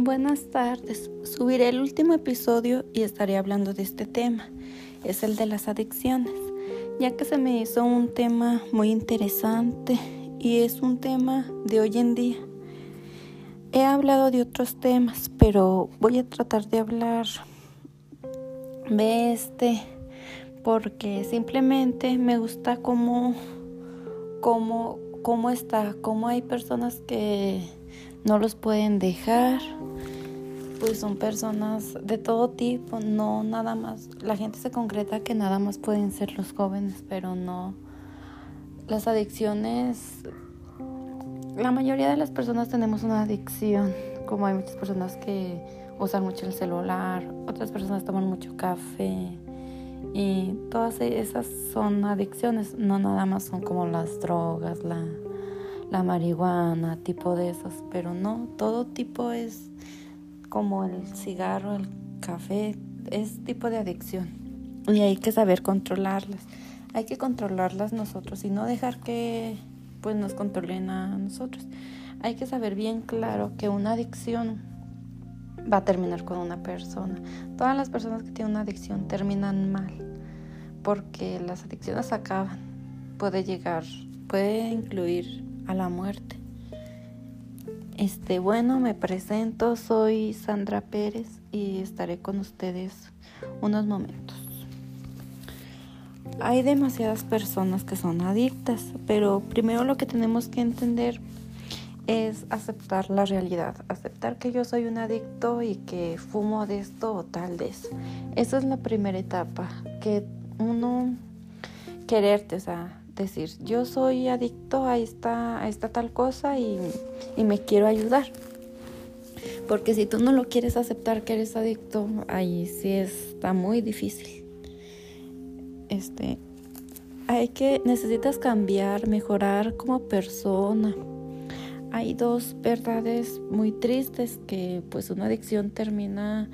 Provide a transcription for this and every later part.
Buenas tardes. Subiré el último episodio y estaré hablando de este tema. Es el de las adicciones, ya que se me hizo un tema muy interesante y es un tema de hoy en día. He hablado de otros temas, pero voy a tratar de hablar de este porque simplemente me gusta cómo, cómo, cómo está, cómo hay personas que no los pueden dejar. Pues son personas de todo tipo, no nada más. La gente se concreta que nada más pueden ser los jóvenes, pero no. Las adicciones, la mayoría de las personas tenemos una adicción, como hay muchas personas que usan mucho el celular, otras personas toman mucho café y todas esas son adicciones, no nada más son como las drogas, la la marihuana, tipo de esos, pero no, todo tipo es como el cigarro, el café, es tipo de adicción y hay que saber controlarlas. Hay que controlarlas nosotros y no dejar que pues nos controlen a nosotros. Hay que saber bien claro que una adicción va a terminar con una persona. Todas las personas que tienen una adicción terminan mal porque las adicciones acaban. Puede llegar, puede incluir a la muerte. Este, bueno, me presento, soy Sandra Pérez y estaré con ustedes unos momentos. Hay demasiadas personas que son adictas, pero primero lo que tenemos que entender es aceptar la realidad, aceptar que yo soy un adicto y que fumo de esto o tal de eso. Esa es la primera etapa, que uno quererte, o sea, decir, yo soy adicto a esta, a esta tal cosa y, y me quiero ayudar. Porque si tú no lo quieres aceptar que eres adicto, ahí sí está muy difícil. Este, hay que, necesitas cambiar, mejorar como persona. Hay dos verdades muy tristes que pues una adicción termina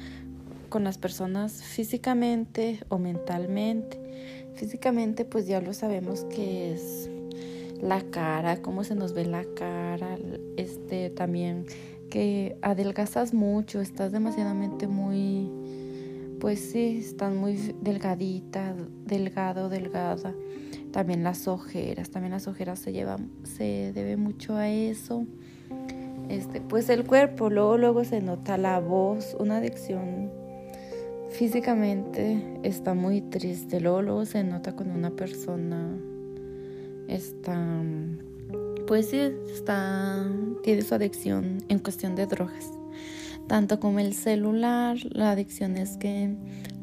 con las personas físicamente o mentalmente. Físicamente pues ya lo sabemos que es la cara, cómo se nos ve la cara, este también que adelgazas mucho, estás demasiadamente muy pues sí, estás muy delgadita, delgado, delgada. También las ojeras, también las ojeras se llevan se debe mucho a eso. Este, pues el cuerpo, luego luego se nota la voz, una adicción físicamente está muy triste. Luego, se nota cuando una persona está, pues sí, está, tiene su adicción en cuestión de drogas. Tanto como el celular, la adicción es que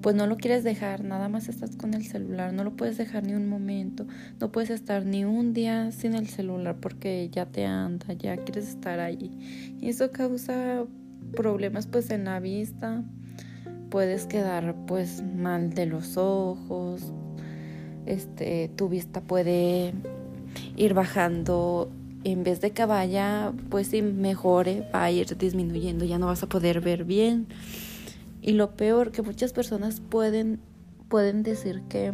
pues no lo quieres dejar, nada más estás con el celular, no lo puedes dejar ni un momento, no puedes estar ni un día sin el celular porque ya te anda, ya quieres estar ahí. Y eso causa problemas pues en la vista, puedes quedar pues mal de los ojos, este, tu vista puede ir bajando, en vez de que vaya, pues si mejore, va a ir disminuyendo, ya no vas a poder ver bien. Y lo peor, que muchas personas pueden, pueden decir que,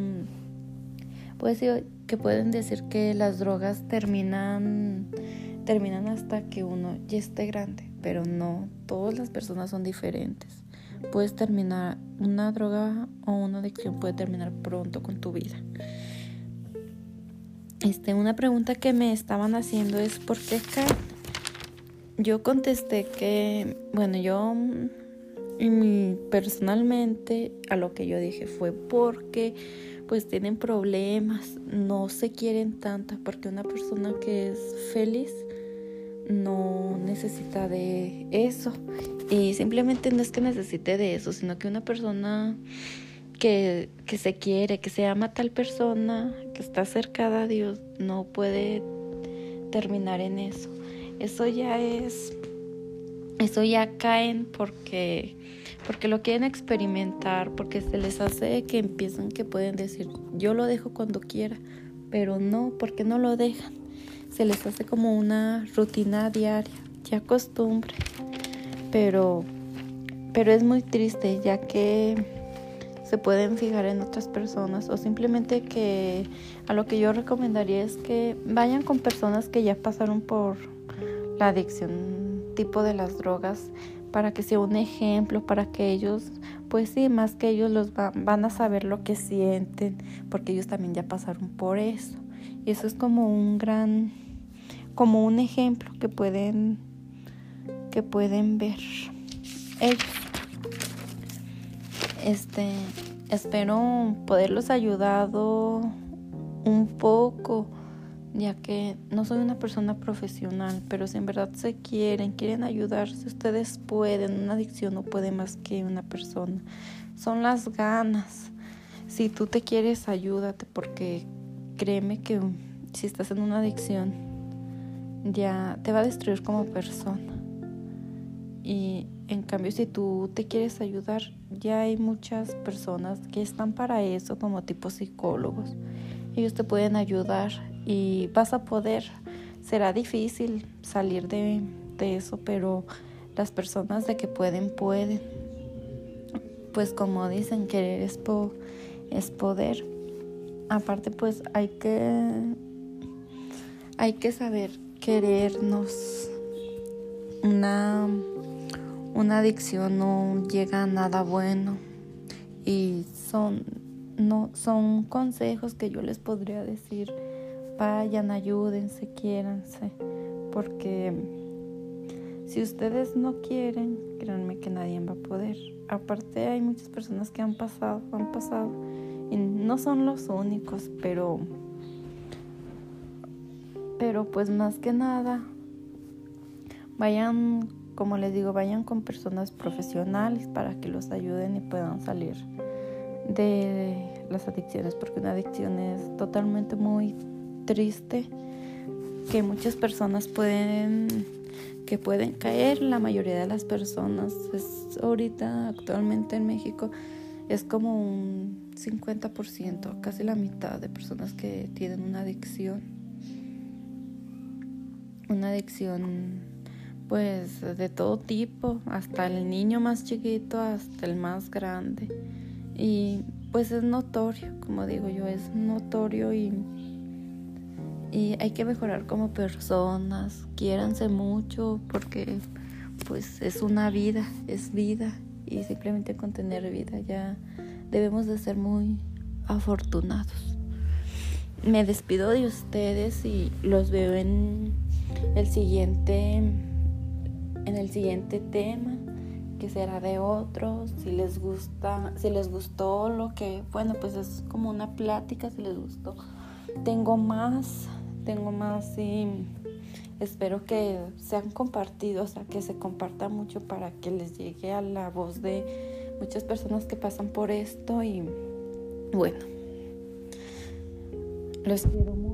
pues, que pueden decir que las drogas terminan, terminan hasta que uno ya esté grande, pero no, todas las personas son diferentes puedes terminar, una droga o una adicción puede terminar pronto con tu vida. Este, una pregunta que me estaban haciendo es ¿por qué Yo contesté que, bueno, yo personalmente a lo que yo dije fue porque pues tienen problemas, no se quieren tanto, porque una persona que es feliz no necesita de eso. Y simplemente no es que necesite de eso, sino que una persona que, que se quiere, que se ama a tal persona, que está cercada a Dios, no puede terminar en eso. Eso ya es, eso ya caen porque, porque lo quieren experimentar, porque se les hace que empiezan que pueden decir, yo lo dejo cuando quiera, pero no, porque no lo dejan se les hace como una rutina diaria, ya costumbre. Pero, pero es muy triste ya que se pueden fijar en otras personas o simplemente que a lo que yo recomendaría es que vayan con personas que ya pasaron por la adicción tipo de las drogas para que sea un ejemplo, para que ellos, pues sí, más que ellos los van a saber lo que sienten, porque ellos también ya pasaron por eso. Y eso es como un gran, como un ejemplo que pueden, que pueden ver ellos. Este, espero poderlos ayudado un poco ya que no soy una persona profesional, pero si en verdad se quieren, quieren ayudarse, ustedes pueden. Una adicción no puede más que una persona. Son las ganas. Si tú te quieres, ayúdate, porque créeme que si estás en una adicción, ya te va a destruir como persona. Y en cambio, si tú te quieres ayudar, ya hay muchas personas que están para eso, como tipo psicólogos. Ellos te pueden ayudar y vas a poder. Será difícil salir de, eso, pero las personas de que pueden, pueden. Pues como dicen, querer es, es poder. Aparte, pues hay que, hay que saber querernos. Una, una adicción no llega a nada bueno y son, no, son consejos que yo les podría decir vayan, ayúdense, quiéranse, porque si ustedes no quieren, créanme que nadie va a poder. Aparte hay muchas personas que han pasado, han pasado, y no son los únicos, pero, pero pues más que nada, vayan, como les digo, vayan con personas profesionales para que los ayuden y puedan salir de las adicciones, porque una adicción es totalmente muy triste que muchas personas pueden que pueden caer la mayoría de las personas es ahorita actualmente en México es como un 50%, casi la mitad de personas que tienen una adicción. Una adicción pues de todo tipo, hasta el niño más chiquito hasta el más grande. Y pues es notorio, como digo yo, es notorio y y hay que mejorar como personas, quiéranse mucho porque pues es una vida, es vida y simplemente con tener vida ya debemos de ser muy afortunados. Me despido de ustedes y los veo en el siguiente en el siguiente tema que será de otros, si les gusta, si les gustó lo que, bueno, pues es como una plática, si les gustó. Tengo más tengo más y espero que sean compartidos, o sea, que se comparta mucho para que les llegue a la voz de muchas personas que pasan por esto y bueno, los quiero mucho.